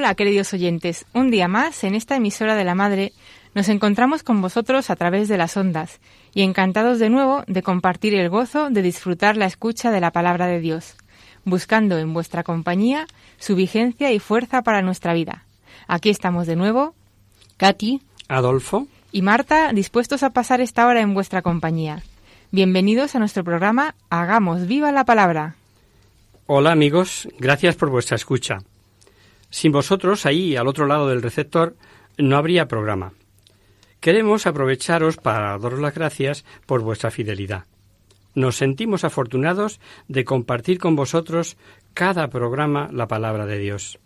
Hola, queridos oyentes. Un día más, en esta emisora de la Madre, nos encontramos con vosotros a través de las ondas y encantados de nuevo de compartir el gozo de disfrutar la escucha de la palabra de Dios, buscando en vuestra compañía su vigencia y fuerza para nuestra vida. Aquí estamos de nuevo, Katy Adolfo. y Marta, dispuestos a pasar esta hora en vuestra compañía. Bienvenidos a nuestro programa Hagamos viva la palabra. Hola amigos, gracias por vuestra escucha. Sin vosotros, ahí al otro lado del receptor, no habría programa. Queremos aprovecharos para daros las gracias por vuestra fidelidad. Nos sentimos afortunados de compartir con vosotros cada programa la palabra de Dios.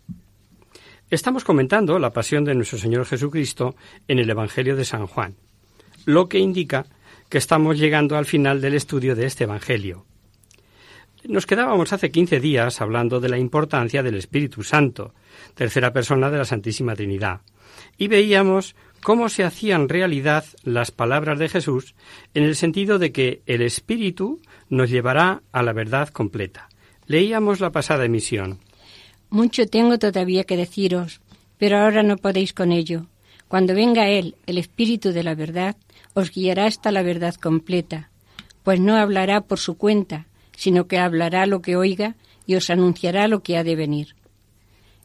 Estamos comentando la pasión de nuestro Señor Jesucristo en el Evangelio de San Juan, lo que indica que estamos llegando al final del estudio de este Evangelio. Nos quedábamos hace 15 días hablando de la importancia del Espíritu Santo, tercera persona de la Santísima Trinidad, y veíamos cómo se hacían realidad las palabras de Jesús en el sentido de que el Espíritu nos llevará a la verdad completa. Leíamos la pasada emisión. Mucho tengo todavía que deciros, pero ahora no podéis con ello. Cuando venga Él, el Espíritu de la verdad, os guiará hasta la verdad completa, pues no hablará por su cuenta, sino que hablará lo que oiga y os anunciará lo que ha de venir.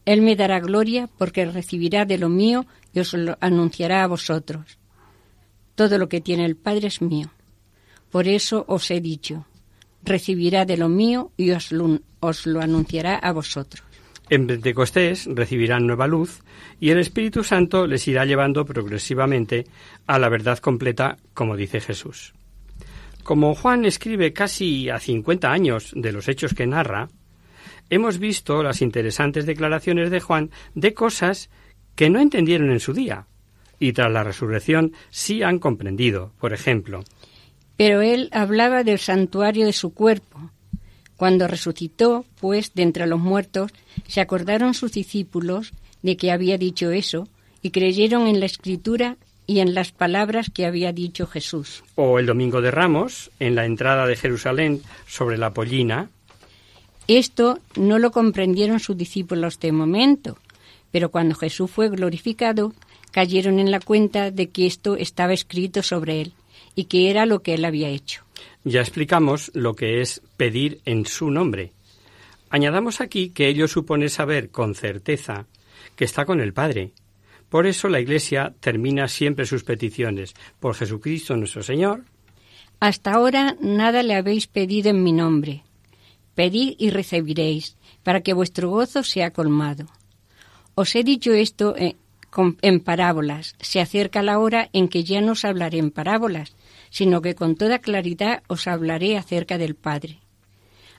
Él me dará gloria porque recibirá de lo mío y os lo anunciará a vosotros. Todo lo que tiene el Padre es mío. Por eso os he dicho, recibirá de lo mío y os lo, os lo anunciará a vosotros. En Pentecostés recibirán nueva luz y el Espíritu Santo les irá llevando progresivamente a la verdad completa, como dice Jesús. Como Juan escribe casi a 50 años de los hechos que narra, hemos visto las interesantes declaraciones de Juan de cosas que no entendieron en su día y tras la resurrección sí han comprendido. Por ejemplo, Pero él hablaba del santuario de su cuerpo. Cuando resucitó, pues, de entre los muertos, se acordaron sus discípulos de que había dicho eso y creyeron en la escritura y en las palabras que había dicho Jesús. o el Domingo de Ramos, en la entrada de Jerusalén sobre la pollina, Esto no lo comprendieron sus discípulos de momento, pero cuando Jesús fue glorificado, cayeron en la cuenta de que esto estaba escrito sobre él y que era lo que él había hecho. Ya explicamos lo que es pedir en su nombre. Añadamos aquí que ello supone saber con certeza que está con el Padre. Por eso la Iglesia termina siempre sus peticiones por Jesucristo nuestro Señor. Hasta ahora nada le habéis pedido en mi nombre. Pedid y recibiréis, para que vuestro gozo sea colmado. Os he dicho esto eh, en parábolas. Se acerca la hora en que ya no os hablaré en parábolas, sino que con toda claridad os hablaré acerca del Padre.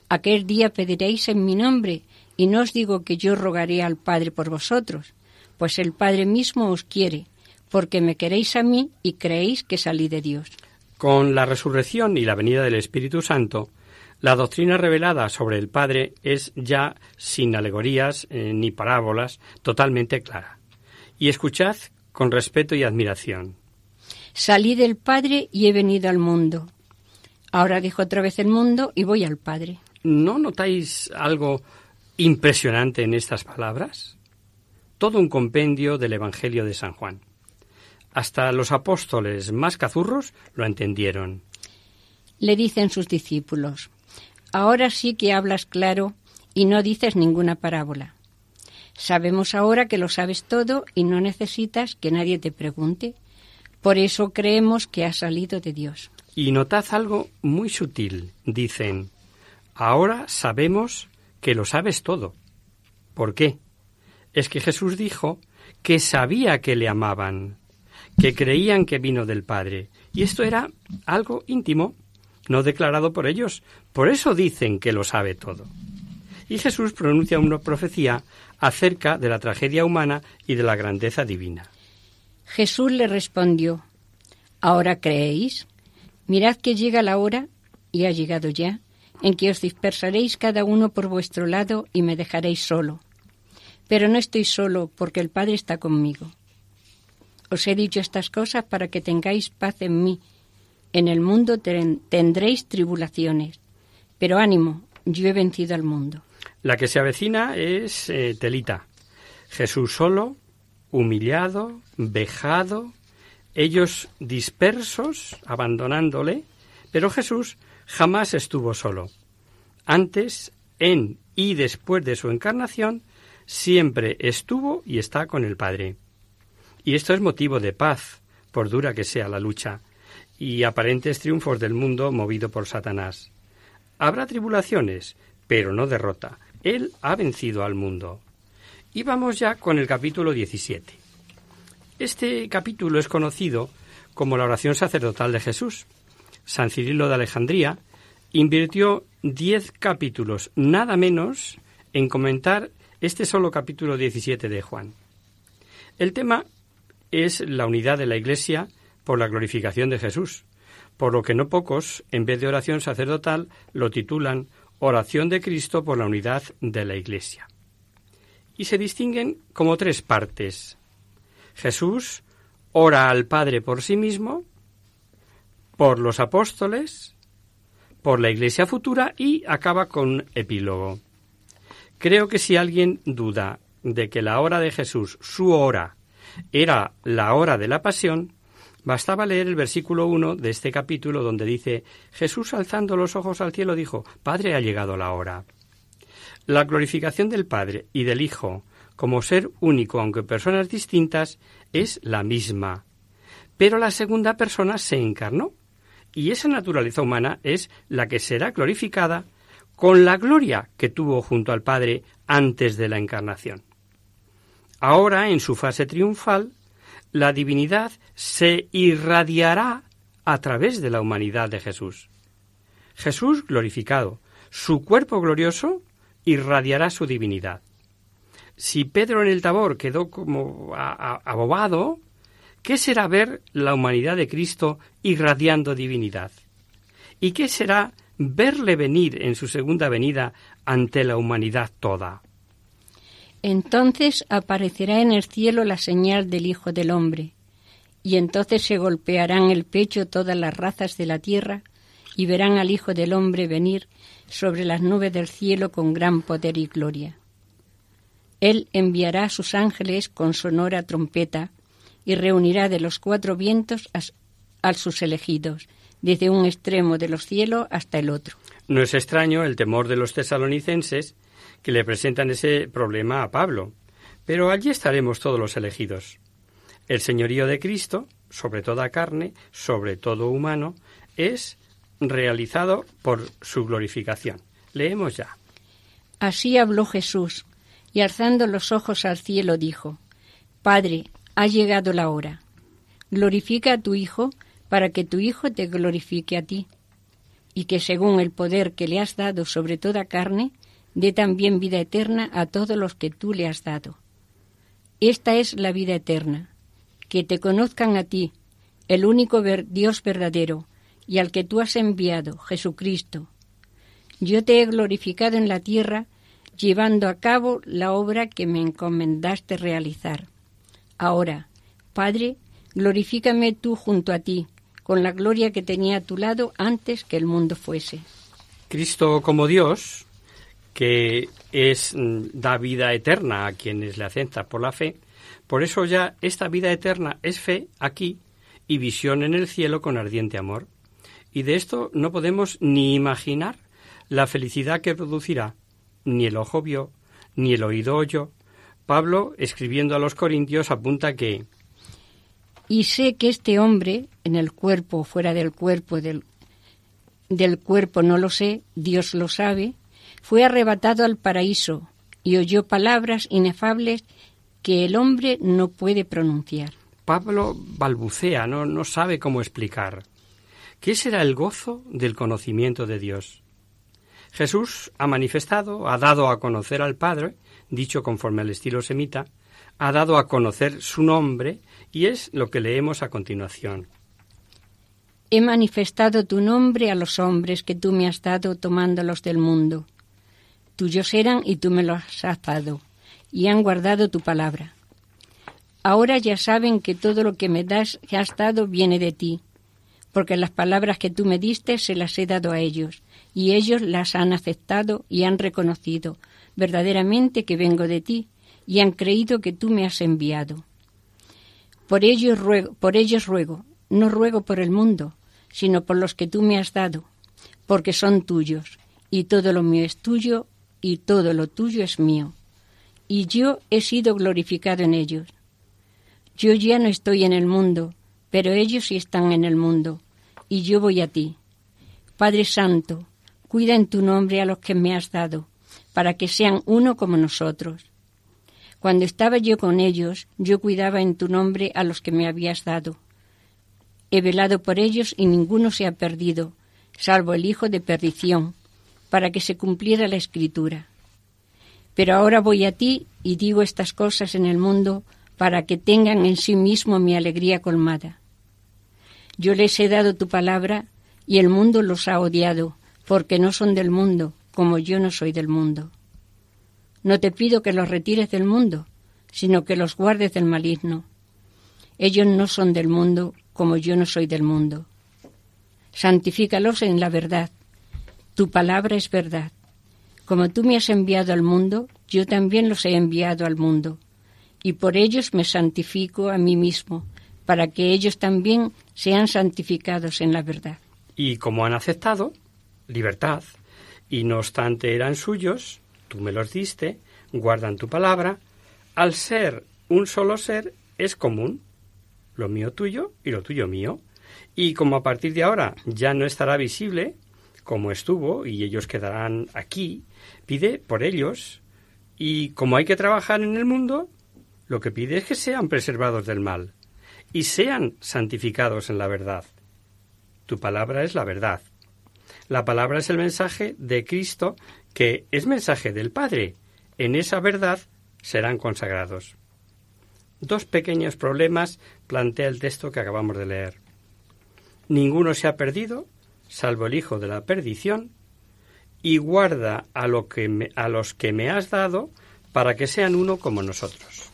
Aquel día pediréis en mi nombre, y no os digo que yo rogaré al Padre por vosotros, pues el Padre mismo os quiere, porque me queréis a mí y creéis que salí de Dios. Con la resurrección y la venida del Espíritu Santo, la doctrina revelada sobre el Padre es ya sin alegorías eh, ni parábolas, totalmente clara. Y escuchad con respeto y admiración. Salí del Padre y he venido al mundo. Ahora dejo otra vez el mundo y voy al Padre. ¿No notáis algo impresionante en estas palabras? Todo un compendio del Evangelio de San Juan. Hasta los apóstoles más cazurros lo entendieron. Le dicen sus discípulos, ahora sí que hablas claro y no dices ninguna parábola. Sabemos ahora que lo sabes todo y no necesitas que nadie te pregunte. Por eso creemos que ha salido de Dios. Y notad algo muy sutil. Dicen, ahora sabemos que lo sabes todo. ¿Por qué? Es que Jesús dijo que sabía que le amaban, que creían que vino del Padre. Y esto era algo íntimo, no declarado por ellos. Por eso dicen que lo sabe todo. Y Jesús pronuncia una profecía acerca de la tragedia humana y de la grandeza divina. Jesús le respondió, ¿Ahora creéis? Mirad que llega la hora, y ha llegado ya, en que os dispersaréis cada uno por vuestro lado y me dejaréis solo. Pero no estoy solo, porque el Padre está conmigo. Os he dicho estas cosas para que tengáis paz en mí. En el mundo tendréis tribulaciones, pero ánimo, yo he vencido al mundo. La que se avecina es eh, Telita. Jesús solo, humillado, vejado, ellos dispersos, abandonándole, pero Jesús jamás estuvo solo. Antes, en y después de su encarnación, siempre estuvo y está con el Padre. Y esto es motivo de paz, por dura que sea la lucha, y aparentes triunfos del mundo movido por Satanás. Habrá tribulaciones, pero no derrota. Él ha vencido al mundo. Y vamos ya con el capítulo 17. Este capítulo es conocido como la oración sacerdotal de Jesús. San Cirilo de Alejandría invirtió diez capítulos, nada menos, en comentar este solo capítulo 17 de Juan. El tema es la unidad de la Iglesia por la glorificación de Jesús, por lo que no pocos, en vez de oración sacerdotal, lo titulan Oración de Cristo por la unidad de la Iglesia. Y se distinguen como tres partes. Jesús ora al Padre por sí mismo, por los apóstoles, por la Iglesia futura y acaba con epílogo. Creo que si alguien duda de que la hora de Jesús, su hora, era la hora de la pasión, bastaba leer el versículo 1 de este capítulo donde dice Jesús alzando los ojos al cielo dijo Padre ha llegado la hora. La glorificación del Padre y del Hijo como ser único aunque personas distintas es la misma. Pero la segunda persona se encarnó y esa naturaleza humana es la que será glorificada con la gloria que tuvo junto al Padre antes de la encarnación. Ahora, en su fase triunfal, la divinidad se irradiará a través de la humanidad de Jesús. Jesús glorificado, su cuerpo glorioso irradiará su divinidad. Si Pedro en el Tabor quedó como abobado, ¿qué será ver la humanidad de Cristo irradiando divinidad? ¿Y qué será verle venir en su segunda venida ante la humanidad toda? Entonces aparecerá en el cielo la señal del Hijo del Hombre, y entonces se golpearán el pecho todas las razas de la tierra, y verán al Hijo del Hombre venir sobre las nubes del cielo con gran poder y gloria. Él enviará a sus ángeles con sonora trompeta, y reunirá de los cuatro vientos a, sus elegidos, desde un extremo de los cielos hasta el otro. No es extraño el temor de los tesalonicenses que le presentan ese problema a Pablo. Pero allí estaremos todos los elegidos. El señorío de Cristo, sobre toda carne, sobre todo humano, es realizado por su glorificación. Leemos ya. Así habló Jesús, y alzando los ojos al cielo dijo, Padre, ha llegado la hora. Glorifica a tu Hijo, para que tu Hijo te glorifique a ti, y que según el poder que le has dado sobre toda carne, dé también vida eterna a todos los que tú le has dado. Esta es la vida eterna, que te conozcan a ti, el único Dios verdadero, y al que tú has enviado, Jesucristo. Yo te he glorificado en la tierra, llevando a cabo la obra que me encomendaste realizar. Ahora, Padre, glorifícame tú junto a ti, con la gloria que tenía a tu lado antes que el mundo fuese. Cristo como Dios que es mm, da vida eterna a quienes le aceptan por la fe. Por eso ya esta vida eterna es fe aquí y visión en el cielo con ardiente amor. Y de esto no podemos ni imaginar la felicidad que producirá. Ni el ojo vio, ni el oído oyó, Pablo, escribiendo a los Corintios, apunta que Y sé que este hombre, en el cuerpo o fuera del cuerpo, del, del cuerpo no lo sé, Dios lo sabe, fue arrebatado al paraíso y oyó palabras inefables que el hombre no puede pronunciar. Pablo balbucea, no, no sabe cómo explicar. ¿Qué será el gozo del conocimiento de Dios? Jesús ha manifestado, ha dado a conocer al Padre, dicho conforme al estilo semita, ha dado a conocer su nombre y es lo que leemos a continuación. He manifestado tu nombre a los hombres que tú me has dado tomándolos del mundo. Tuyos eran y tú me los has dado, y han guardado tu palabra. Ahora ya saben que todo lo que me das, que has dado, viene de ti, porque las palabras que tú me diste se las he dado a ellos, y ellos las han aceptado y han reconocido verdaderamente que vengo de ti, y han creído que tú me has enviado. Por ellos ruego, por ellos ruego, no ruego por el mundo, sino por los que tú me has dado, porque son tuyos, y todo lo mío es tuyo, y todo lo tuyo es mío. Y yo he sido glorificado en ellos. Yo ya no estoy en el mundo, pero ellos sí están en el mundo, y yo voy a ti. Padre Santo, cuida en tu nombre a los que me has dado, para que sean uno como nosotros. Cuando estaba yo con ellos, yo cuidaba en tu nombre a los que me habías dado. He velado por ellos y ninguno se ha perdido, salvo el hijo de perdición, para que se cumpliera la escritura. Pero ahora voy a ti y digo estas cosas en el mundo para que tengan en sí mismo mi alegría colmada. Yo les he dado tu palabra y el mundo los ha odiado, porque no son del mundo, como yo no soy del mundo. No te pido que los retires del mundo, sino que los guardes del maligno. Ellos no son del mundo, como yo no soy del mundo. Santifícalos en la verdad. Tu palabra es verdad. Como tú me has enviado al mundo, yo también los he enviado al mundo. Y por ellos me santifico a mí mismo, para que ellos también sean santificados en la verdad. Y como han aceptado, libertad, y no obstante eran suyos, tú me los diste, guardan tu palabra, al ser un solo ser es común, lo mío tuyo y lo tuyo mío. Y como a partir de ahora ya no estará visible, como estuvo, y ellos quedarán aquí, pide por ellos, y como hay que trabajar en el mundo, lo que pide es que sean preservados del mal y sean santificados en la verdad. Tu palabra es la verdad. La palabra es el mensaje de Cristo que es mensaje del Padre. En esa verdad serán consagrados. Dos pequeños problemas plantea el texto que acabamos de leer. Ninguno se ha perdido, salvo el Hijo de la perdición, y guarda a, lo que a los que me has dado para que sean uno como nosotros.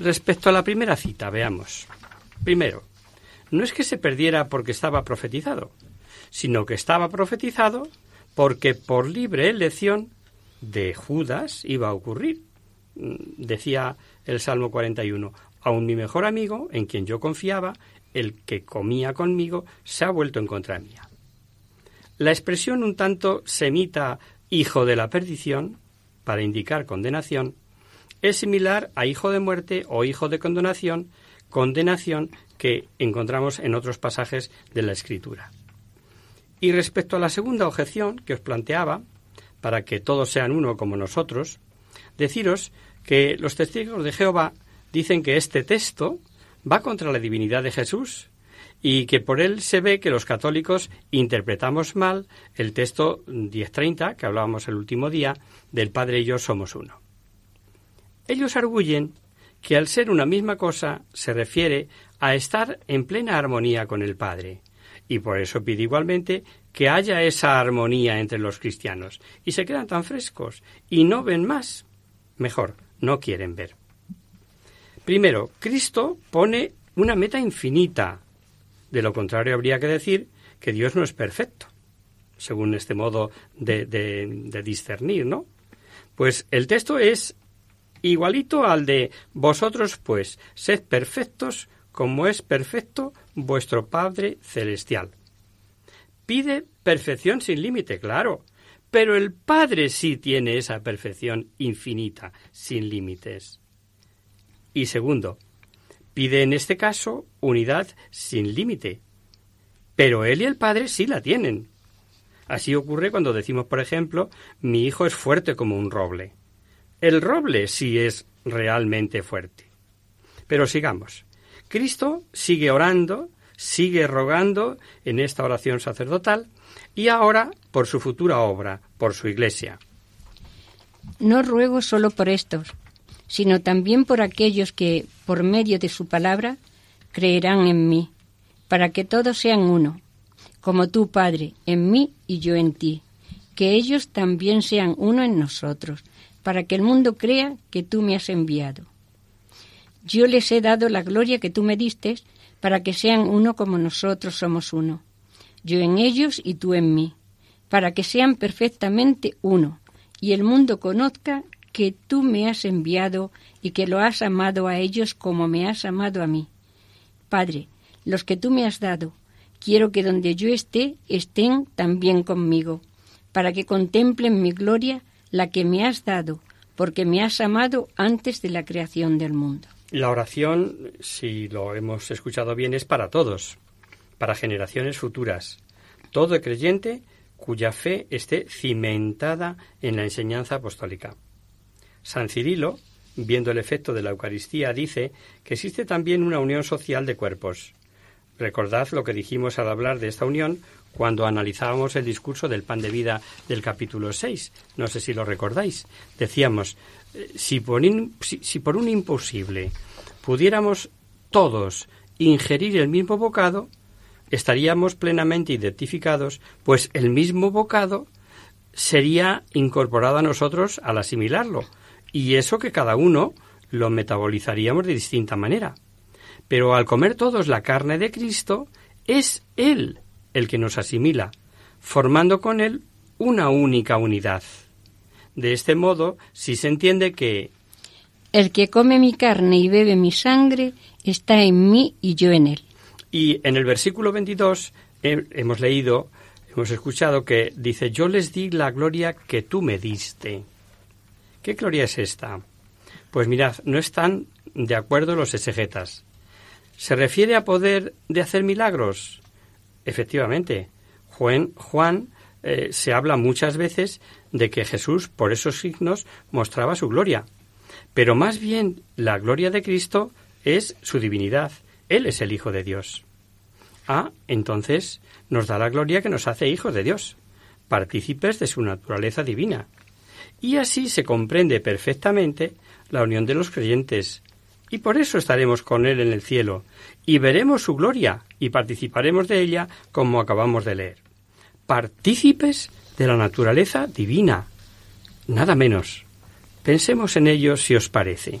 Respecto a la primera cita, veamos. Primero, no es que se perdiera porque estaba profetizado, sino que estaba profetizado porque por libre elección de Judas iba a ocurrir. Mm, decía el Salmo 41, aun mi mejor amigo, en quien yo confiaba, el que comía conmigo, se ha vuelto en contra mía. La expresión un tanto semita hijo de la perdición, para indicar condenación, es similar a hijo de muerte o hijo de condenación, condenación que encontramos en otros pasajes de la Escritura. Y respecto a la segunda objeción que os planteaba, para que todos sean uno como nosotros, deciros que los testigos de Jehová dicen que este texto va contra la divinidad de Jesús y que por él se ve que los católicos interpretamos mal el texto 1030 que hablábamos el último día del Padre y yo somos uno. Ellos arguyen que al ser una misma cosa se refiere a estar en plena armonía con el Padre, y por eso pide igualmente que haya esa armonía entre los cristianos, y se quedan tan frescos, y no ven más. Mejor, no quieren ver. Primero, Cristo pone una meta infinita. De lo contrario, habría que decir que Dios no es perfecto, según este modo de, de discernir, ¿no? Pues el texto es igualito al de vosotros, pues, sed perfectos como es perfecto vuestro Padre Celestial. Pide perfección sin límite, claro, pero el Padre sí tiene esa perfección infinita, sin límites. Y segundo, pide en este caso unidad sin límite, pero Él y el Padre sí la tienen. Así ocurre cuando decimos, por ejemplo, mi hijo es fuerte como un roble. El roble sí es realmente fuerte. Pero sigamos. Cristo sigue orando, sigue rogando en esta oración sacerdotal y ahora por su futura obra, por su iglesia. No ruego solo por estos, sino también por aquellos que, por medio de su palabra, creerán en mí, para que todos sean uno, como tú, Padre, en mí y yo en ti, que ellos también sean uno en nosotros, para que el mundo crea que tú me has enviado. Yo les he dado la gloria que tú me diste, para que sean uno como nosotros somos uno, yo en ellos y tú en mí, para que sean perfectamente uno, y el mundo conozca que tú me has enviado y que lo has amado a ellos como me has amado a mí. Padre, los que tú me has dado, quiero que donde yo esté estén también conmigo, para que contemplen mi gloria la que me has dado, porque me has amado antes de la creación del mundo. La oración, si lo hemos escuchado bien, es para todos, para generaciones futuras. Todo creyente cuya fe esté cimentada en la enseñanza apostólica. San Cirilo, viendo el efecto de la Eucaristía, dice que existe también una unión social de cuerpos. Recordad lo que dijimos al hablar de esta unión cuando analizábamos el discurso del pan de vida del capítulo 6. No sé si lo recordáis. Decíamos, si por, si por un imposible pudiéramos todos ingerir el mismo bocado, estaríamos plenamente identificados, pues el mismo bocado sería incorporado a nosotros al asimilarlo, y eso que cada uno lo metabolizaríamos de distinta manera. Pero al comer todos la carne de Cristo, es Él el que nos asimila, formando con él una única unidad. De este modo, si se entiende que el que come mi carne y bebe mi sangre está en mí y yo en él. Y en el versículo 22 hemos leído, hemos escuchado que dice, yo les di la gloria que tú me diste. ¿Qué gloria es esta? Pues mirad, no están de acuerdo los exegetas. ¿Se refiere a poder de hacer milagros? Efectivamente, Juan, Juan eh, se habla muchas veces de que Jesús por esos signos mostraba su gloria. Pero más bien la gloria de Cristo es su divinidad. Él es el Hijo de Dios. Ah, entonces nos da la gloria que nos hace hijos de Dios, partícipes de su naturaleza divina. Y así se comprende perfectamente la unión de los creyentes, y por eso estaremos con Él en el cielo, y veremos su gloria, y participaremos de ella como acabamos de leer. Partícipes de la naturaleza divina. Nada menos. Pensemos en ello si os parece.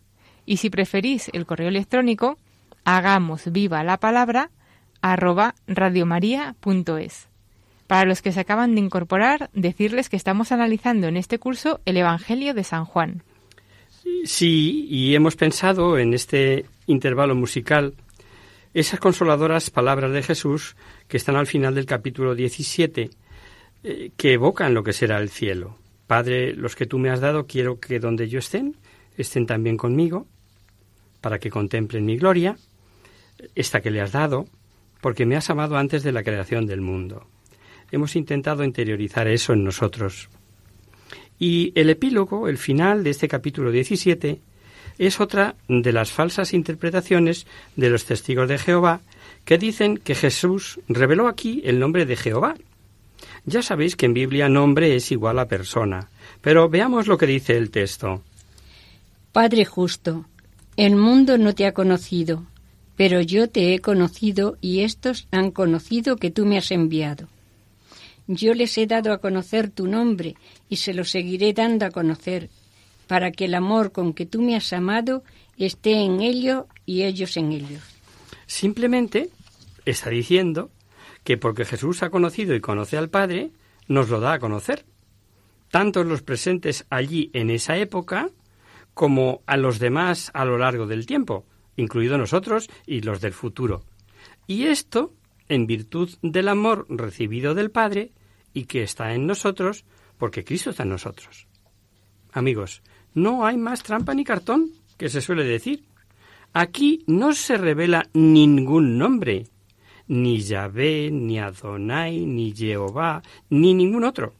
y si preferís el correo electrónico, hagamos viva la palabra arroba radiomaria.es. Para los que se acaban de incorporar, decirles que estamos analizando en este curso el Evangelio de San Juan. Sí, y hemos pensado en este intervalo musical esas consoladoras palabras de Jesús que están al final del capítulo 17, eh, que evocan lo que será el cielo. Padre, los que tú me has dado, quiero que donde yo estén, estén también conmigo, para que contemplen mi gloria, esta que le has dado, porque me has amado antes de la creación del mundo. Hemos intentado interiorizar eso en nosotros. Y el epílogo, el final de este capítulo 17, es otra de las falsas interpretaciones de los testigos de Jehová que dicen que Jesús reveló aquí el nombre de Jehová. Ya sabéis que en Biblia nombre es igual a persona, pero veamos lo que dice el texto. Padre justo, el mundo no te ha conocido, pero yo te he conocido y estos han conocido que tú me has enviado. Yo les he dado a conocer tu nombre y se lo seguiré dando a conocer, para que el amor con que tú me has amado esté en ellos y ellos en ellos. Simplemente está diciendo que porque Jesús ha conocido y conoce al Padre, nos lo da a conocer. Tantos los presentes allí en esa época como a los demás a lo largo del tiempo, incluido nosotros y los del futuro. Y esto en virtud del amor recibido del Padre y que está en nosotros porque Cristo está en nosotros. Amigos, no hay más trampa ni cartón, que se suele decir. Aquí no se revela ningún nombre, ni Yahvé, ni Adonai, ni Jehová, ni ningún otro.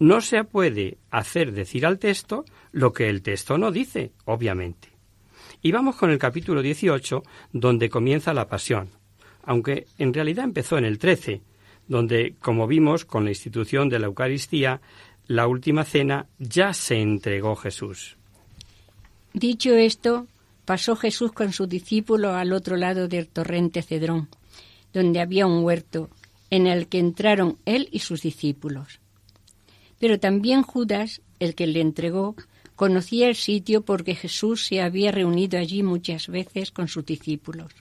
No se puede hacer decir al texto lo que el texto no dice, obviamente. Y vamos con el capítulo 18, donde comienza la pasión, aunque en realidad empezó en el 13, donde, como vimos con la institución de la Eucaristía, la última cena ya se entregó Jesús. Dicho esto, pasó Jesús con sus discípulos al otro lado del torrente Cedrón, donde había un huerto, en el que entraron él y sus discípulos. Pero también Judas, el que le entregó, conocía el sitio porque Jesús se había reunido allí muchas veces con sus discípulos.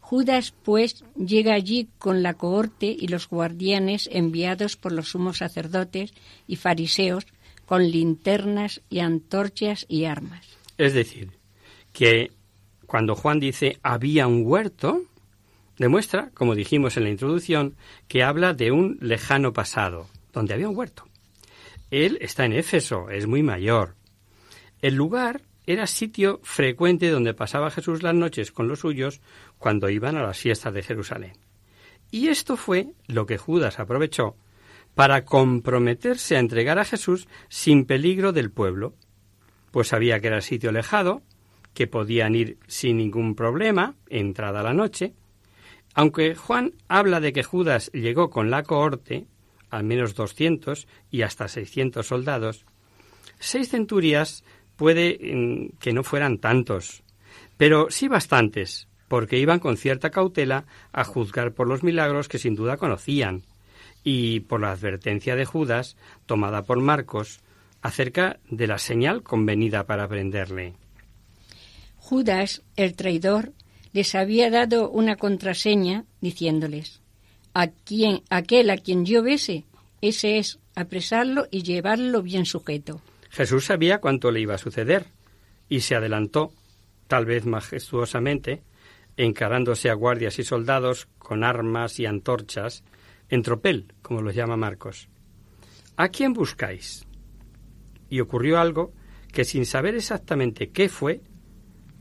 Judas, pues, llega allí con la cohorte y los guardianes enviados por los sumos sacerdotes y fariseos con linternas y antorchas y armas. Es decir, que cuando Juan dice había un huerto, demuestra, como dijimos en la introducción, que habla de un lejano pasado, donde había un huerto. Él está en Éfeso, es muy mayor. El lugar era sitio frecuente donde pasaba Jesús las noches con los suyos cuando iban a las fiestas de Jerusalén. Y esto fue lo que Judas aprovechó para comprometerse a entregar a Jesús sin peligro del pueblo, pues sabía que era sitio alejado, que podían ir sin ningún problema, entrada la noche. Aunque Juan habla de que Judas llegó con la cohorte, al menos 200 y hasta 600 soldados, seis centurias puede mm, que no fueran tantos, pero sí bastantes, porque iban con cierta cautela a juzgar por los milagros que sin duda conocían, y por la advertencia de Judas, tomada por Marcos, acerca de la señal convenida para prenderle. Judas, el traidor, les había dado una contraseña diciéndoles a quien, aquel a quien yo bese, ese es apresarlo y llevarlo bien sujeto. Jesús sabía cuánto le iba a suceder y se adelantó, tal vez majestuosamente, encarándose a guardias y soldados con armas y antorchas, en tropel, como los llama Marcos. ¿A quién buscáis? Y ocurrió algo que sin saber exactamente qué fue,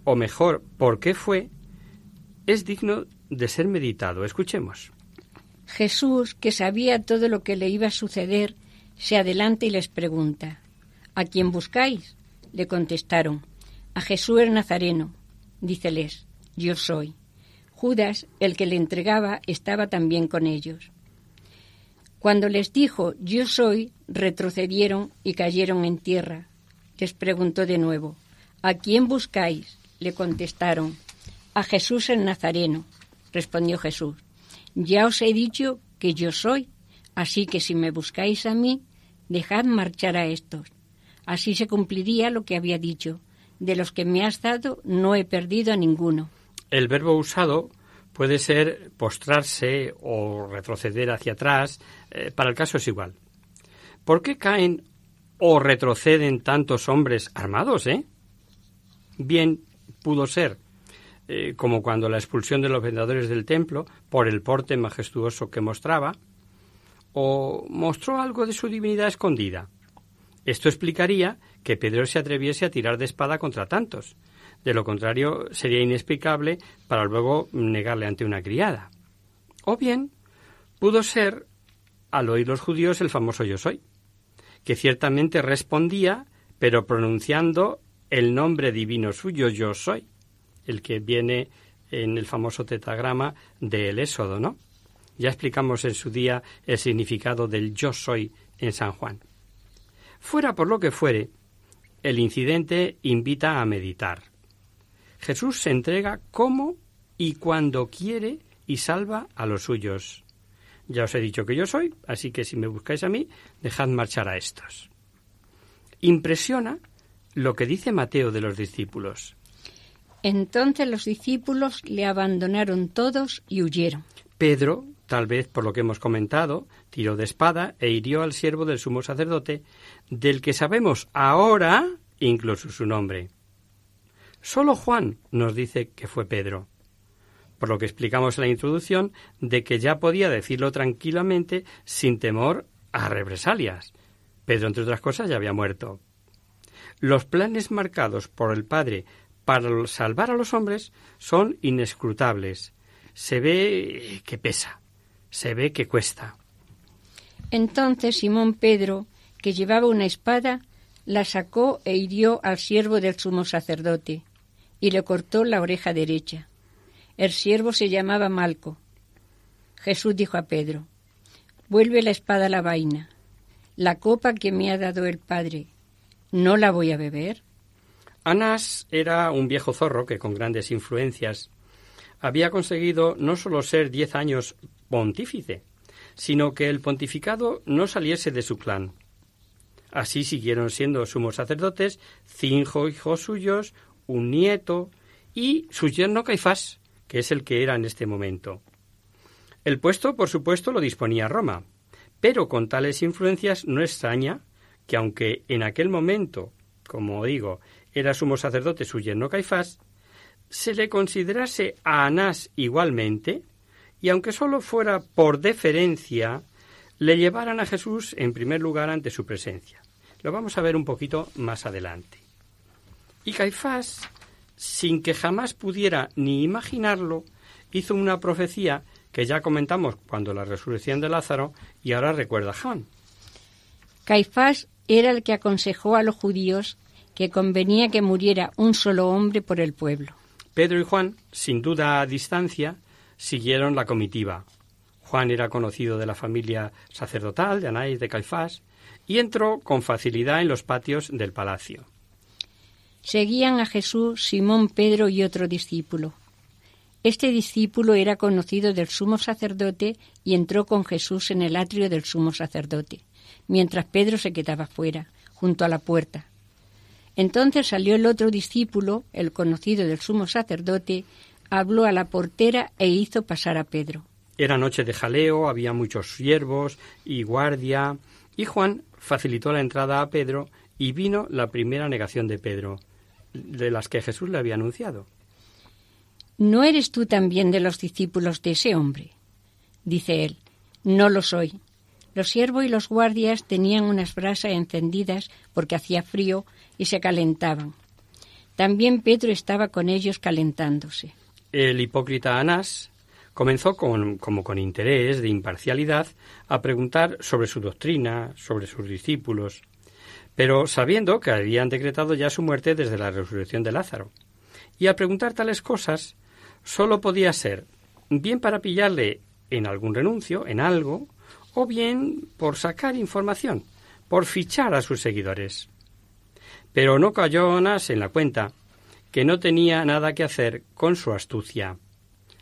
o mejor, por qué fue, es digno de ser meditado. Escuchemos. Jesús, que sabía todo lo que le iba a suceder, se adelanta y les pregunta, ¿A quién buscáis? Le contestaron, A Jesús el Nazareno, díceles, yo soy. Judas, el que le entregaba, estaba también con ellos. Cuando les dijo, yo soy, retrocedieron y cayeron en tierra. Les preguntó de nuevo, ¿a quién buscáis? Le contestaron, a Jesús el Nazareno. Respondió Jesús, ya os he dicho que yo soy, así que si me buscáis a mí, dejad marchar a estos. Así se cumpliría lo que había dicho, de los que me has dado no he perdido a ninguno. El verbo usado puede ser postrarse o retroceder hacia atrás, eh, para el caso es igual. ¿Por qué caen o retroceden tantos hombres armados, eh? Bien pudo ser, eh, como cuando la expulsión de los vendedores del templo por el porte majestuoso que mostraba, o mostró algo de su divinidad escondida. Esto explicaría que Pedro se atreviese a tirar de espada contra tantos, de lo contrario, sería inexplicable para luego negarle ante una criada. O bien, pudo ser, al oír los judíos, el famoso yo soy, que ciertamente respondía, pero pronunciando el nombre divino suyo yo soy, el que viene en el famoso tetragrama del Éxodo, ¿no? Ya explicamos en su día el significado del yo soy en San Juan. Fuera por lo que fuere, el incidente invita a meditar. Jesús se entrega como y cuando quiere y salva a los suyos. Ya os he dicho que yo soy, así que si me buscáis a mí, dejad marchar a estos. Impresiona lo que dice Mateo de los discípulos. Entonces los discípulos le abandonaron todos y huyeron. Pedro, tal vez por lo que hemos comentado, tiró de espada e hirió al siervo del sumo sacerdote, del que sabemos ahora incluso su nombre. Solo Juan nos dice que fue Pedro, por lo que explicamos en la introducción de que ya podía decirlo tranquilamente sin temor a represalias. Pedro, entre otras cosas, ya había muerto. Los planes marcados por el Padre para salvar a los hombres son inescrutables. Se ve que pesa, se ve que cuesta. Entonces Simón Pedro, que llevaba una espada, la sacó e hirió al siervo del sumo sacerdote, y le cortó la oreja derecha. El siervo se llamaba Malco. Jesús dijo a Pedro, Vuelve la espada a la vaina. La copa que me ha dado el Padre, ¿no la voy a beber? Anás era un viejo zorro que con grandes influencias había conseguido no solo ser diez años pontífice, sino que el pontificado no saliese de su clan. Así siguieron siendo sumos sacerdotes cinco hijos suyos, un nieto y su yerno Caifás, que es el que era en este momento. El puesto, por supuesto, lo disponía Roma, pero con tales influencias no extraña que aunque en aquel momento, como digo, era sumo sacerdote su yerno Caifás, se le considerase a Anás igualmente, y aunque sólo fuera por deferencia, le llevaran a Jesús en primer lugar ante su presencia. Lo vamos a ver un poquito más adelante. Y Caifás, sin que jamás pudiera ni imaginarlo, hizo una profecía que ya comentamos cuando la resurrección de Lázaro y ahora recuerda Juan. Caifás era el que aconsejó a los judíos que convenía que muriera un solo hombre por el pueblo. Pedro y Juan, sin duda a distancia, siguieron la comitiva. Juan era conocido de la familia sacerdotal de Anás de Caifás y entró con facilidad en los patios del palacio. Seguían a Jesús Simón, Pedro y otro discípulo. Este discípulo era conocido del sumo sacerdote y entró con Jesús en el atrio del sumo sacerdote, mientras Pedro se quedaba fuera, junto a la puerta. Entonces salió el otro discípulo, el conocido del sumo sacerdote, habló a la portera e hizo pasar a Pedro. Era noche de jaleo, había muchos siervos y guardia, y Juan facilitó la entrada a Pedro y vino la primera negación de Pedro de las que Jesús le había anunciado. ¿No eres tú también de los discípulos de ese hombre? Dice él, no lo soy. Los siervos y los guardias tenían unas brasas encendidas porque hacía frío y se calentaban. También Pedro estaba con ellos calentándose. El hipócrita Anás comenzó con, como con interés de imparcialidad a preguntar sobre su doctrina, sobre sus discípulos. pero sabiendo que habían decretado ya su muerte desde la resurrección de Lázaro. Y al preguntar tales cosas, sólo podía ser bien para pillarle en algún renuncio, en algo, o bien por sacar información, por fichar a sus seguidores. Pero no cayó Anás en la cuenta que no tenía nada que hacer con su astucia.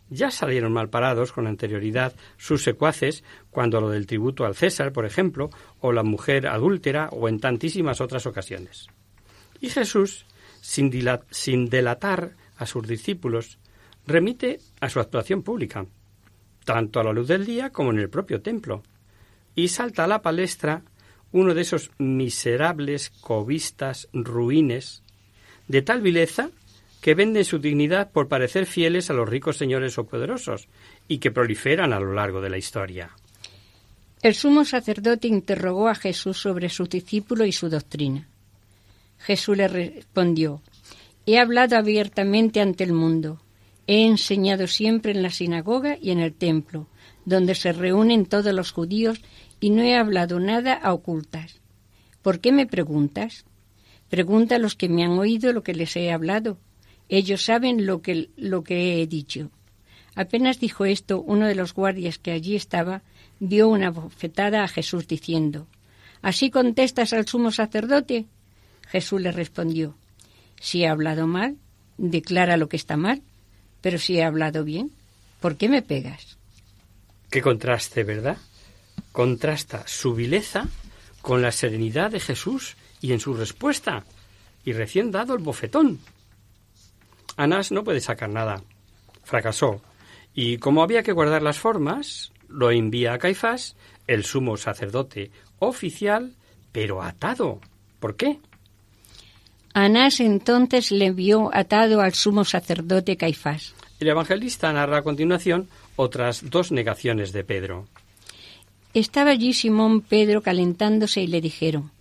Ya salieron mal parados con anterioridad sus secuaces cuando lo del tributo al César, por ejemplo, o la mujer adúltera, o en tantísimas otras ocasiones. Y Jesús, sin delatar a sus discípulos, remite a su actuación pública, tanto a la luz del día como en el propio templo, y salta a la palestra uno de esos miserables cobistas ruines, de tal vileza que venden su dignidad por parecer fieles a los ricos señores o poderosos, y que proliferan a lo largo de la historia. El sumo sacerdote interrogó a Jesús sobre su discípulo y su doctrina. Jesús le respondió, He hablado abiertamente ante el mundo. He enseñado siempre en la sinagoga y en el templo, donde se reúnen todos los judíos, y no he hablado nada a ocultas. ¿Por qué me preguntas? Pregunta a los que me han oído lo que les he hablado. Ellos saben lo que, lo que he dicho. Apenas dijo esto, uno de los guardias que allí estaba dio una bofetada a Jesús diciendo, ¿Así contestas al sumo sacerdote? Jesús le respondió, Si he hablado mal, declara lo que está mal, pero si he hablado bien, ¿por qué me pegas? Qué contraste, ¿verdad? Contrasta su vileza con la serenidad de Jesús y en su respuesta, y recién dado el bofetón. Anás no puede sacar nada. Fracasó. Y como había que guardar las formas, lo envía a Caifás, el sumo sacerdote oficial, pero atado. ¿Por qué? Anás entonces le vio atado al sumo sacerdote Caifás. El evangelista narra a continuación otras dos negaciones de Pedro. Estaba allí Simón Pedro calentándose y le dijeron,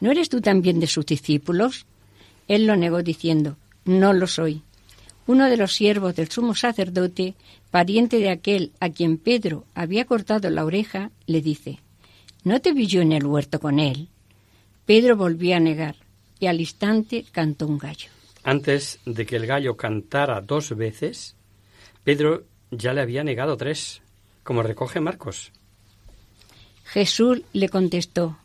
¿No eres tú también de sus discípulos? Él lo negó diciendo, No lo soy uno de los siervos del sumo sacerdote, pariente de aquel a quien Pedro había cortado la oreja, le dice, ¿No te vi yo en el huerto con él? Pedro volvió a negar, y al instante cantó un gallo. Antes de que el gallo cantara dos veces, Pedro ya le había negado tres, como recoge Marcos. Jesús le contestó,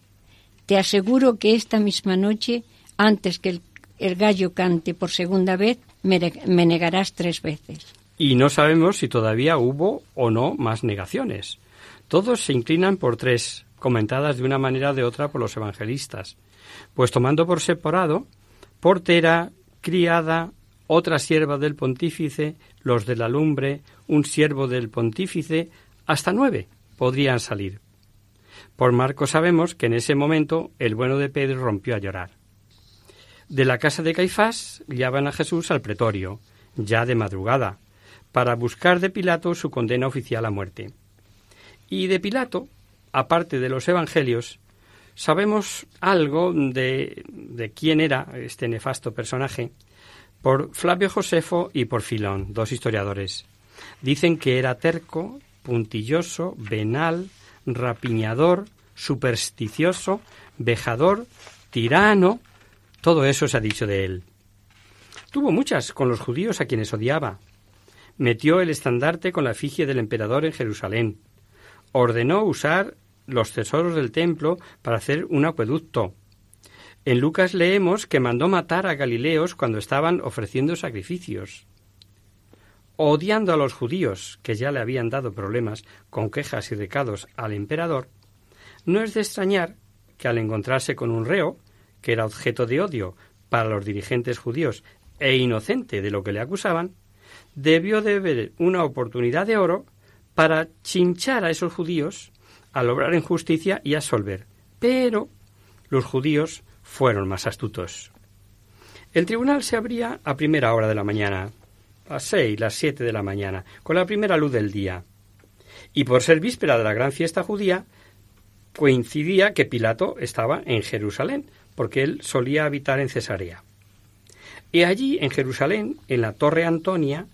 Te aseguro que esta misma noche, antes que el, gallo cante por segunda vez, me, negarás tres veces. Y no sabemos si todavía hubo o no más negaciones. Todos se inclinan por tres, comentadas de una manera o de otra por los evangelistas, pues tomando por separado, portera, criada, otra sierva del pontífice, los de la lumbre, un siervo del pontífice, hasta nueve podrían salir. Por Marco sabemos que en ese momento el bueno de Pedro rompió a llorar. De la casa de Caifás llevan a Jesús al pretorio, ya de madrugada, para buscar de Pilato su condena oficial a muerte. Y de Pilato, aparte de los evangelios, sabemos algo de, de quién era este nefasto personaje por Flavio Josefo y por Filón, dos historiadores. Dicen que era terco, puntilloso, venal, rapiñador, supersticioso, vejador, tirano, todo eso se ha dicho de él. Tuvo muchas con los judíos a quienes odiaba. Metió el estandarte con la efigie del emperador en Jerusalén. Ordenó usar los tesoros del templo para hacer un acueducto. En Lucas leemos que mandó matar a Galileos cuando estaban ofreciendo sacrificios. Odiando a los judíos, que ya le habían dado problemas con quejas y recados al emperador, no es de extrañar que al encontrarse con un reo, que era objeto de odio para los dirigentes judíos e inocente de lo que le acusaban, debió de ver una oportunidad de oro para chinchar a esos judíos, a lograr injusticia y absolver. Pero los judíos fueron más astutos. El tribunal se abría a primera hora de la mañana, las seis, las siete de la mañana, con la primera luz del día. Y por ser víspera de la gran fiesta judía, coincidía que Pilato estaba en Jerusalén, porque él solía habitar en Cesarea. Y allí, en Jerusalén, en la Torre Antonia,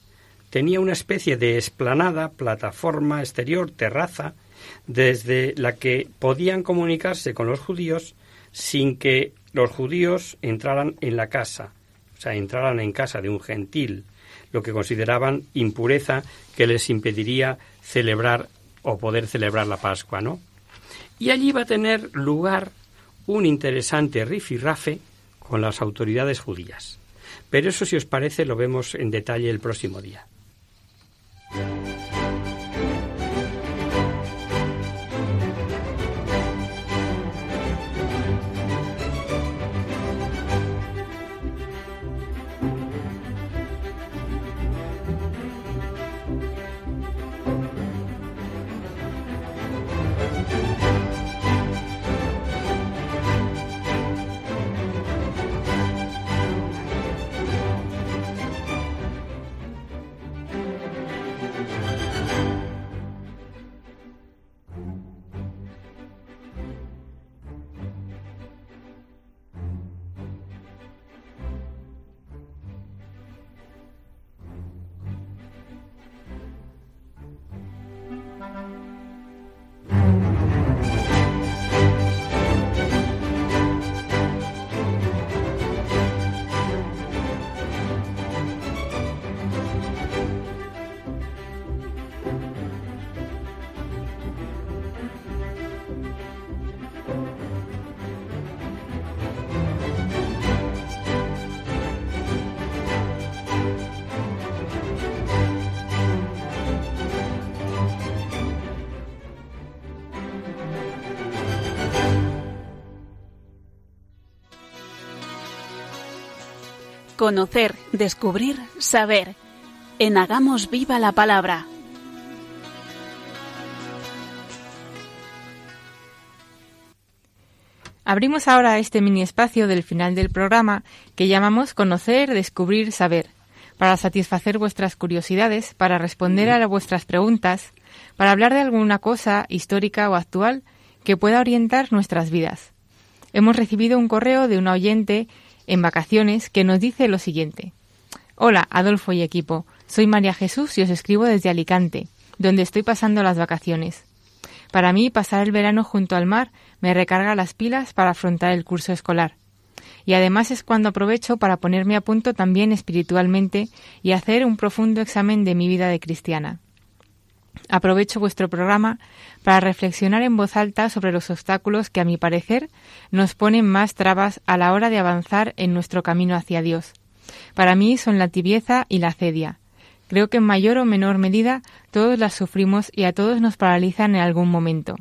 tenía una especie de esplanada, plataforma exterior, terraza, desde la que podían comunicarse con los judíos sin que los judíos entraran en la casa, o sea, entraran en casa de un gentil, lo que consideraban impureza que les impediría celebrar o poder celebrar la Pascua, ¿no? Y allí va a tener lugar un interesante rifirrafe con las autoridades judías. Pero eso, si os parece, lo vemos en detalle el próximo día. Conocer, descubrir, saber. En Hagamos Viva la Palabra. Abrimos ahora este mini espacio del final del programa que llamamos Conocer, Descubrir, Saber, para satisfacer vuestras curiosidades, para responder a vuestras preguntas, para hablar de alguna cosa histórica o actual que pueda orientar nuestras vidas. Hemos recibido un correo de un oyente en vacaciones que nos dice lo siguiente. Hola, Adolfo y equipo. Soy María Jesús y os escribo desde Alicante, donde estoy pasando las vacaciones. Para mí, pasar el verano junto al mar me recarga las pilas para afrontar el curso escolar. Y además es cuando aprovecho para ponerme a punto también espiritualmente y hacer un profundo examen de mi vida de cristiana. Aprovecho vuestro programa para reflexionar en voz alta sobre los obstáculos que, a mi parecer, nos ponen más trabas a la hora de avanzar en nuestro camino hacia Dios. Para mí son la tibieza y la cedia. Creo que en mayor o menor medida todos las sufrimos y a todos nos paralizan en algún momento.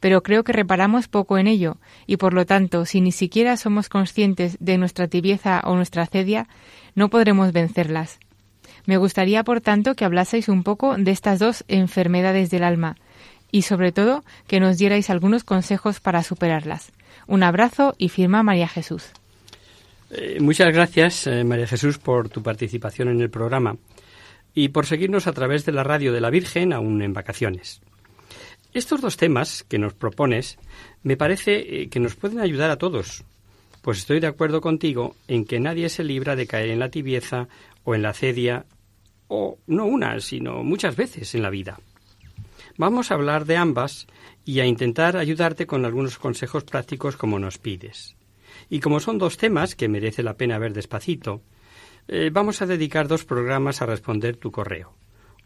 Pero creo que reparamos poco en ello, y por lo tanto, si ni siquiera somos conscientes de nuestra tibieza o nuestra cedia, no podremos vencerlas. Me gustaría, por tanto, que hablaseis un poco de estas dos enfermedades del alma y, sobre todo, que nos dierais algunos consejos para superarlas. Un abrazo y firma María Jesús. Eh, muchas gracias, eh, María Jesús, por tu participación en el programa y por seguirnos a través de la radio de la Virgen, aún en vacaciones. Estos dos temas que nos propones me parece eh, que nos pueden ayudar a todos, pues estoy de acuerdo contigo en que nadie se libra de caer en la tibieza o en la cedia o no una, sino muchas veces en la vida. Vamos a hablar de ambas y a intentar ayudarte con algunos consejos prácticos como nos pides. Y como son dos temas que merece la pena ver despacito, eh, vamos a dedicar dos programas a responder tu correo.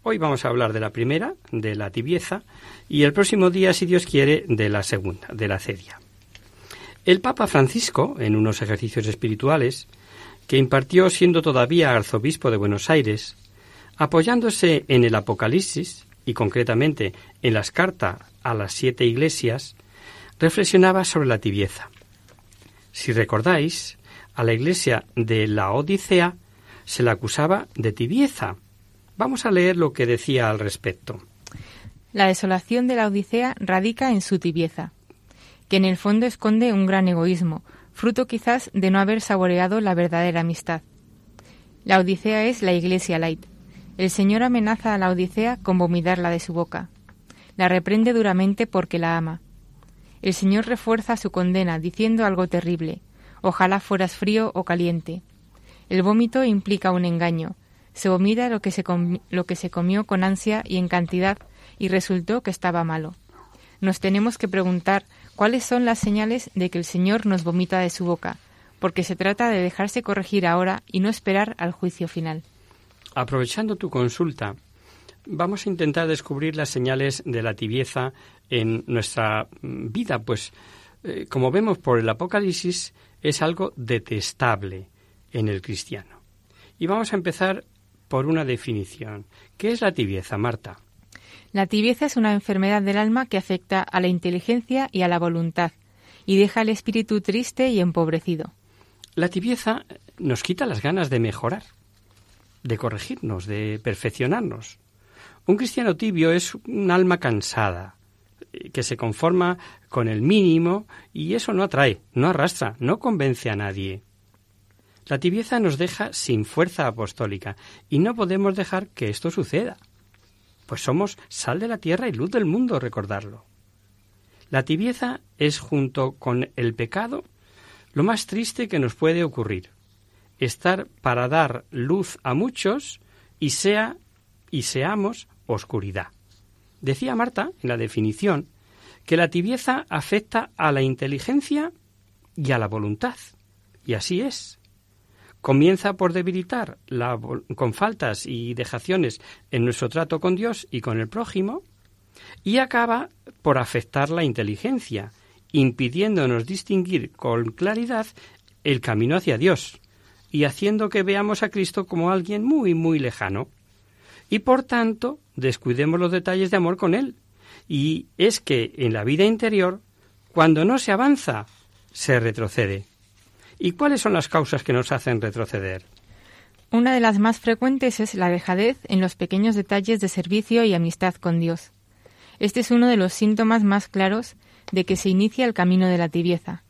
Hoy vamos a hablar de la primera, de la tibieza, y el próximo día, si Dios quiere, de la segunda, de la cedia. El Papa Francisco, en unos ejercicios espirituales, que impartió siendo todavía arzobispo de Buenos Aires, Apoyándose en el Apocalipsis, y concretamente en las cartas a las siete iglesias, reflexionaba sobre la tibieza. Si recordáis, a la iglesia de la Odisea se la acusaba de tibieza. Vamos a leer lo que decía al respecto. La desolación de la Odisea radica en su tibieza, que en el fondo esconde un gran egoísmo, fruto quizás de no haber saboreado la verdadera amistad. La Odisea es la iglesia light, el Señor amenaza a la Odisea con vomitarla de su boca. La reprende duramente porque la ama. El Señor refuerza su condena diciendo algo terrible. Ojalá fueras frío o caliente. El vómito implica un engaño. Se vomita lo que se, lo que se comió con ansia y en cantidad y resultó que estaba malo. Nos tenemos que preguntar ¿Cuáles son las señales de que el Señor nos vomita de su boca? Porque se trata de dejarse corregir ahora y no esperar al juicio final. Aprovechando tu consulta, vamos a intentar descubrir las señales de la tibieza en nuestra vida, pues eh, como vemos por el Apocalipsis es algo detestable en el cristiano. Y vamos a empezar por una definición. ¿Qué es la tibieza, Marta? La tibieza es una enfermedad del alma que afecta a la inteligencia y a la voluntad y deja el espíritu triste y empobrecido. La tibieza nos quita las ganas de mejorar, de corregirnos, de perfeccionarnos. Un cristiano tibio es un alma cansada, que se conforma con el mínimo y eso no atrae, no arrastra, no convence a nadie. La tibieza nos deja sin fuerza apostólica y no podemos dejar que esto suceda pues somos sal de la tierra y luz del mundo, recordarlo. La tibieza es, junto con el pecado, lo más triste que nos puede ocurrir. Estar para dar luz a muchos y sea y seamos oscuridad. Decía Marta en la definición que la tibieza afecta a la inteligencia y a la voluntad. Y así es comienza por debilitar con faltas y dejaciones en nuestro trato con Dios y con el prójimo, y acaba por afectar la inteligencia, impidiéndonos distinguir con claridad el camino hacia Dios y haciendo que veamos a Cristo como alguien muy, muy lejano. Y por tanto, descuidemos los detalles de amor con Él. Y es que en la vida interior, cuando no se avanza, se retrocede. ¿Y cuáles son las causas que nos hacen retroceder? Una de las más frecuentes es la dejadez en los pequeños detalles de servicio y amistad con Dios. Este es uno de los síntomas más claros de que se inicia el camino de la tibieza,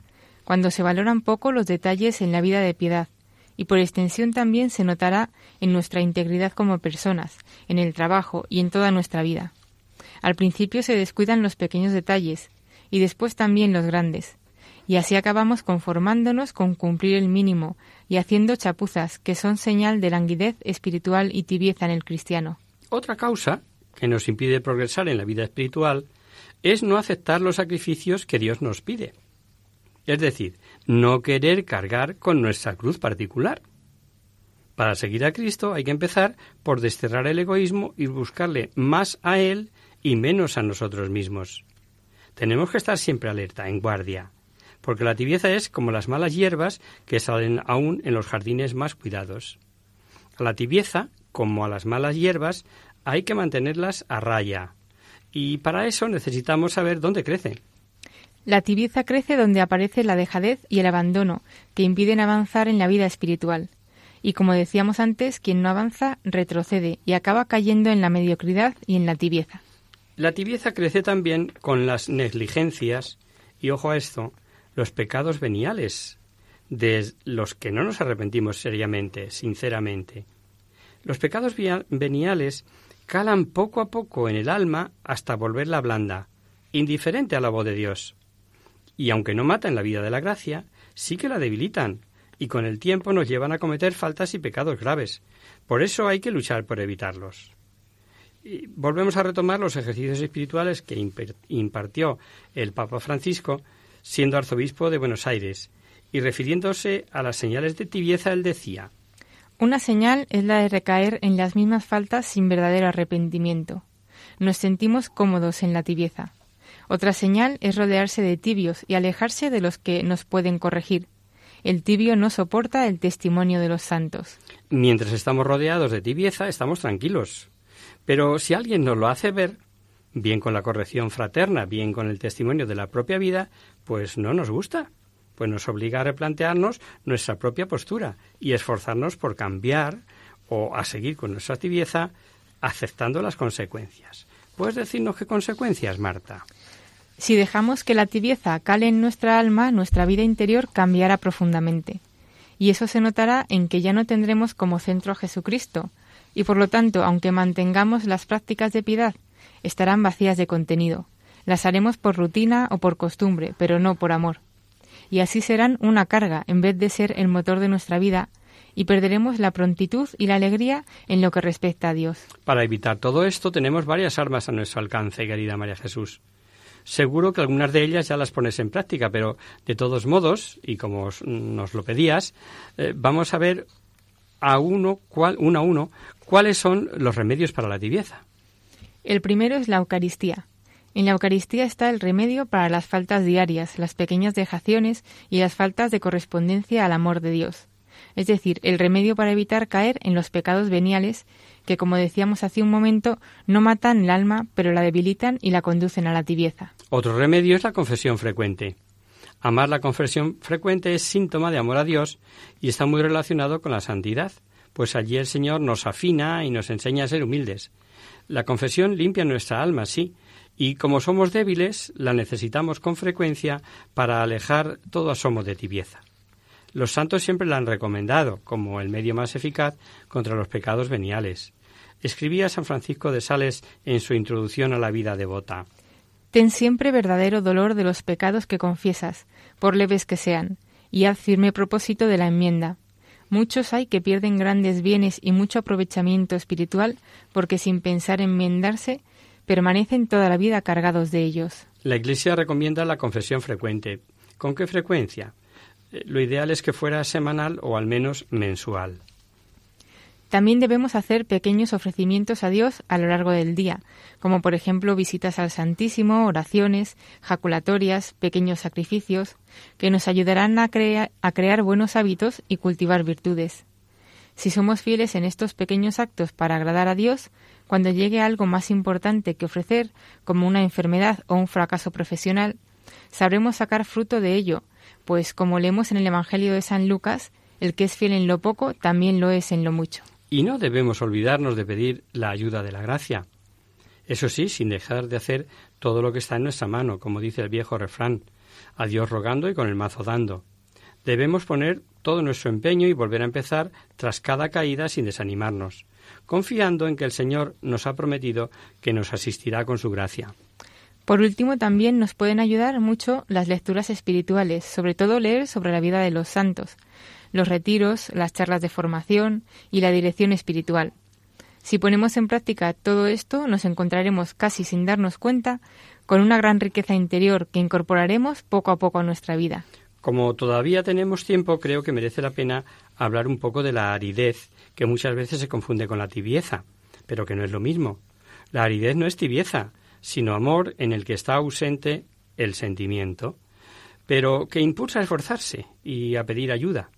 cuando se valoran poco los detalles en la vida de piedad, y por extensión también se notará en nuestra integridad como personas, en el trabajo y en toda nuestra vida. Al principio se descuidan los pequeños detalles, y después también los grandes, y así acabamos conformándonos con cumplir el mínimo y haciendo chapuzas que son señal de languidez espiritual y tibieza en el cristiano. Otra causa que nos impide progresar en la vida espiritual es no aceptar los sacrificios que Dios nos pide. Es decir, no querer cargar con nuestra cruz particular. Para seguir a Cristo hay que empezar por desterrar el egoísmo y buscarle más a Él y menos a nosotros mismos. Tenemos que estar siempre alerta, en guardia, porque la tibieza es como las malas hierbas que salen aún en los jardines más cuidados. A la tibieza, como a las malas hierbas, hay que mantenerlas a raya, y para eso necesitamos saber dónde crece. La tibieza crece donde aparece la dejadez y el abandono, que impiden avanzar en la vida espiritual. Y como decíamos antes, quien no avanza retrocede y acaba cayendo en la mediocridad y en la tibieza. La tibieza crece también con las negligencias, y ojo a esto, los pecados veniales, de los que no nos arrepentimos seriamente, sinceramente. Los pecados veniales calan poco a poco en el alma hasta volverla blanda, indiferente a la voz de Dios. Y aunque no matan la vida de la gracia, sí que la debilitan, y con el tiempo nos llevan a cometer faltas y pecados graves. Por eso hay que luchar por evitarlos. Y volvemos a retomar los ejercicios espirituales que impartió el Papa Francisco siendo arzobispo de Buenos Aires, y refiriéndose a las señales de tibieza, él decía Una señal es la de recaer en las mismas faltas sin verdadero arrepentimiento. Nos sentimos cómodos en la tibieza. Otra señal es rodearse de tibios y alejarse de los que nos pueden corregir. El tibio no soporta el testimonio de los santos. Mientras estamos rodeados de tibieza, estamos tranquilos. Pero si alguien nos lo hace ver, bien con la corrección fraterna, bien con el testimonio de la propia vida, pues no nos gusta. Pues nos obliga a replantearnos nuestra propia postura y esforzarnos por cambiar o a seguir con nuestra tibieza aceptando las consecuencias. ¿Puedes decirnos qué consecuencias, Marta? Si dejamos que la tibieza cale en nuestra alma, nuestra vida interior cambiará profundamente. Y eso se notará en que ya no tendremos como centro a Jesucristo, y por lo tanto, aunque mantengamos las prácticas de piedad estarán vacías de contenido. Las haremos por rutina o por costumbre, pero no por amor. Y así serán una carga en vez de ser el motor de nuestra vida, y perderemos la prontitud y la alegría en lo que respecta a Dios. Para evitar todo esto tenemos varias armas a nuestro alcance, querida María Jesús. Seguro que algunas de ellas ya las pones en práctica, pero de todos modos, y como nos lo pedías, eh, vamos a ver a uno, cual, uno a uno, cuáles son los remedios para la tibieza. El primero es la Eucaristía. En la Eucaristía está el remedio para las faltas diarias, las pequeñas dejaciones y las faltas de correspondencia al amor de Dios. Es decir, el remedio para evitar caer en los pecados veniales que, como decíamos hace un momento, no matan el alma, pero la debilitan y la conducen a la tibieza. Otro remedio es la confesión frecuente. Amar la confesión frecuente es síntoma de amor a Dios y está muy relacionado con la santidad, pues allí el Señor nos afina y nos enseña a ser humildes. La confesión limpia nuestra alma, sí, y como somos débiles, la necesitamos con frecuencia para alejar todo asomo de tibieza. Los santos siempre la han recomendado como el medio más eficaz contra los pecados veniales. Escribía San Francisco de Sales en su introducción a la vida devota. Ten siempre verdadero dolor de los pecados que confiesas, por leves que sean, y haz firme propósito de la enmienda. Muchos hay que pierden grandes bienes y mucho aprovechamiento espiritual porque sin pensar enmendarse permanecen toda la vida cargados de ellos. La Iglesia recomienda la confesión frecuente. ¿Con qué frecuencia? Eh, lo ideal es que fuera semanal o al menos mensual. También debemos hacer pequeños ofrecimientos a Dios a lo largo del día, como por ejemplo visitas al Santísimo, oraciones, jaculatorias, pequeños sacrificios, que nos ayudarán a, crear buenos hábitos y cultivar virtudes. Si somos fieles en estos pequeños actos para agradar a Dios, cuando llegue algo más importante que ofrecer, como una enfermedad o un fracaso profesional, sabremos sacar fruto de ello, pues como leemos en el Evangelio de San Lucas, el que es fiel en lo poco también lo es en lo mucho. Y no debemos olvidarnos de pedir la ayuda de la gracia. Eso sí, sin dejar de hacer todo lo que está en nuestra mano, como dice el viejo refrán, a Dios rogando y con el mazo dando. Debemos poner todo nuestro empeño y volver a empezar tras cada caída sin desanimarnos confiando en que el Señor nos ha prometido que nos asistirá con su gracia. Por último, también nos pueden ayudar mucho las lecturas espirituales, sobre todo leer sobre la vida de los santos, los retiros, las charlas de formación y la dirección espiritual. Si ponemos en práctica todo esto, nos encontraremos casi sin darnos cuenta con una gran riqueza interior que incorporaremos poco a poco a nuestra vida. Como todavía tenemos tiempo, creo que merece la pena hablar un poco de la aridez que muchas veces se confunde con la tibieza, pero que no es lo mismo. La aridez no es tibieza, sino amor en el que está ausente el sentimiento, pero que impulsa a esforzarse y a pedir ayuda.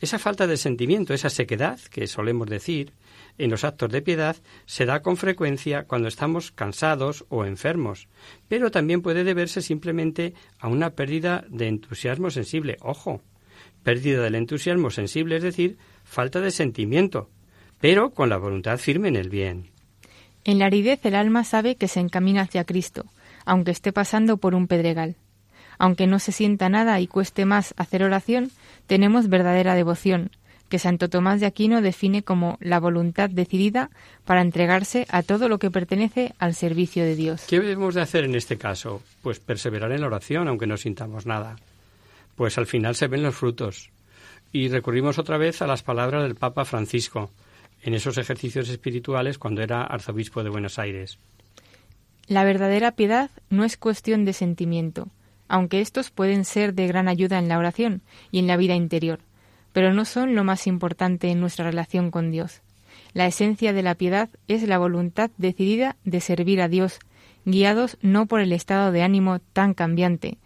Esa falta de sentimiento, esa sequedad que solemos decir en los actos de piedad, se da con frecuencia cuando estamos cansados o enfermos, pero también puede deberse simplemente a una pérdida de entusiasmo sensible. Ojo, pérdida del entusiasmo sensible, es decir, falta de sentimiento, pero con la voluntad firme en el bien. En la aridez el alma sabe que se encamina hacia Cristo, aunque esté pasando por un pedregal. Aunque no se sienta nada y cueste más hacer oración, tenemos verdadera devoción, que Santo Tomás de Aquino define como la voluntad decidida para entregarse a todo lo que pertenece al servicio de Dios. ¿Qué debemos de hacer en este caso? Pues perseverar en la oración, aunque no sintamos nada. Pues al final se ven los frutos. Y recurrimos otra vez a las palabras del Papa Francisco en esos ejercicios espirituales cuando era arzobispo de Buenos Aires. La verdadera piedad no es cuestión de sentimiento, aunque estos pueden ser de gran ayuda en la oración y en la vida interior, pero no son lo más importante en nuestra relación con Dios. La esencia de la piedad es la voluntad decidida de servir a Dios, guiados no por el estado de ánimo tan cambiante,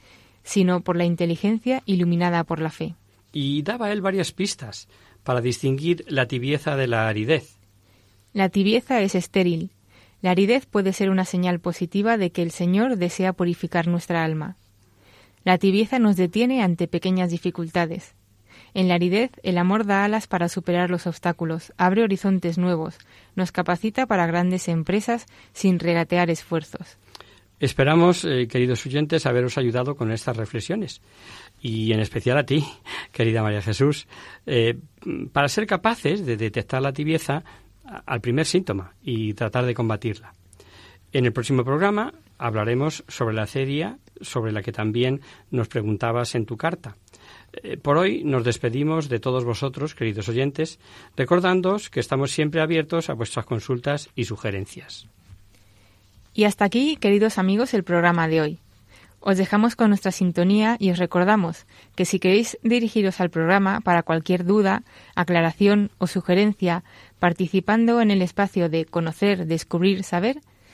sino por la inteligencia iluminada por la fe y daba él varias pistas para distinguir la tibieza de la aridez. La tibieza es estéril. La aridez puede ser una señal positiva de que el Señor desea purificar nuestra alma. La tibieza nos detiene ante pequeñas dificultades. En la aridez, el amor da alas para superar los obstáculos, abre horizontes nuevos, nos capacita para grandes empresas sin regatear esfuerzos. Esperamos, eh, queridos oyentes, haberos ayudado con estas reflexiones y en especial a ti, querida María Jesús, eh, para ser capaces de detectar la tibieza al primer síntoma y tratar de combatirla. En el próximo programa hablaremos sobre la serie sobre la que también nos preguntabas en tu carta. Eh, por hoy nos despedimos de todos vosotros, queridos oyentes, recordándoos que estamos siempre abiertos a vuestras consultas y sugerencias. Y hasta aquí, queridos amigos, el programa de hoy. Os dejamos con nuestra sintonía y os recordamos que si queréis dirigiros al programa para cualquier duda, aclaración o sugerencia, participando en el espacio de conocer, descubrir, saber,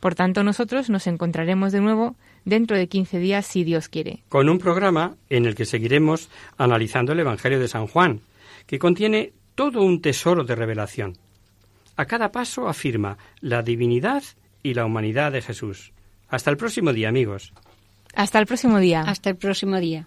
Por tanto, nosotros nos encontraremos de nuevo dentro de 15 días, si Dios quiere. Con un programa en el que seguiremos analizando el Evangelio de San Juan, que contiene todo un tesoro de revelación. A cada paso afirma la divinidad y la humanidad de Jesús. Hasta el próximo día, amigos. Hasta el próximo día. Hasta el próximo día.